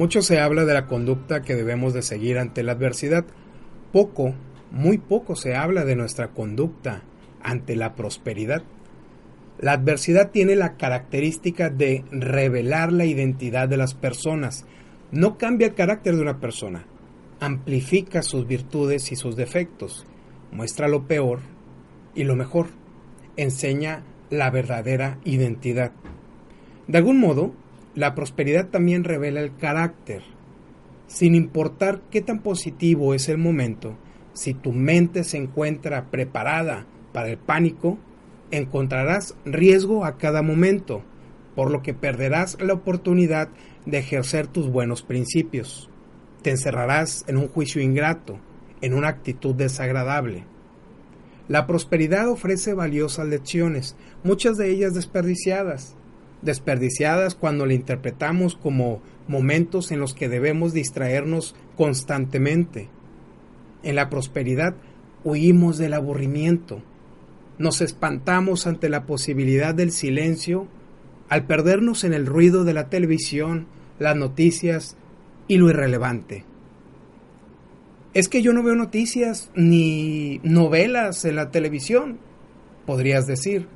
Mucho se habla de la conducta que debemos de seguir ante la adversidad. Poco, muy poco se habla de nuestra conducta ante la prosperidad. La adversidad tiene la característica de revelar la identidad de las personas. No cambia el carácter de una persona, amplifica sus virtudes y sus defectos, muestra lo peor y lo mejor, enseña la verdadera identidad. De algún modo, la prosperidad también revela el carácter. Sin importar qué tan positivo es el momento, si tu mente se encuentra preparada para el pánico, encontrarás riesgo a cada momento, por lo que perderás la oportunidad de ejercer tus buenos principios. Te encerrarás en un juicio ingrato, en una actitud desagradable. La prosperidad ofrece valiosas lecciones, muchas de ellas desperdiciadas, desperdiciadas cuando la interpretamos como momentos en los que debemos distraernos constantemente. En la prosperidad huimos del aburrimiento, nos espantamos ante la posibilidad del silencio al perdernos en el ruido de la televisión, las noticias y lo irrelevante. Es que yo no veo noticias ni novelas en la televisión, podrías decir.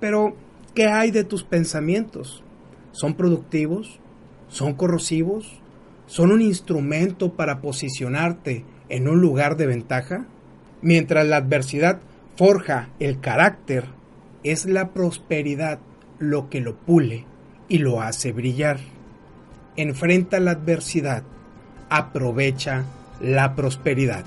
Pero ¿Qué hay de tus pensamientos? ¿Son productivos? ¿Son corrosivos? ¿Son un instrumento para posicionarte en un lugar de ventaja? Mientras la adversidad forja el carácter, es la prosperidad lo que lo pule y lo hace brillar. Enfrenta la adversidad, aprovecha la prosperidad.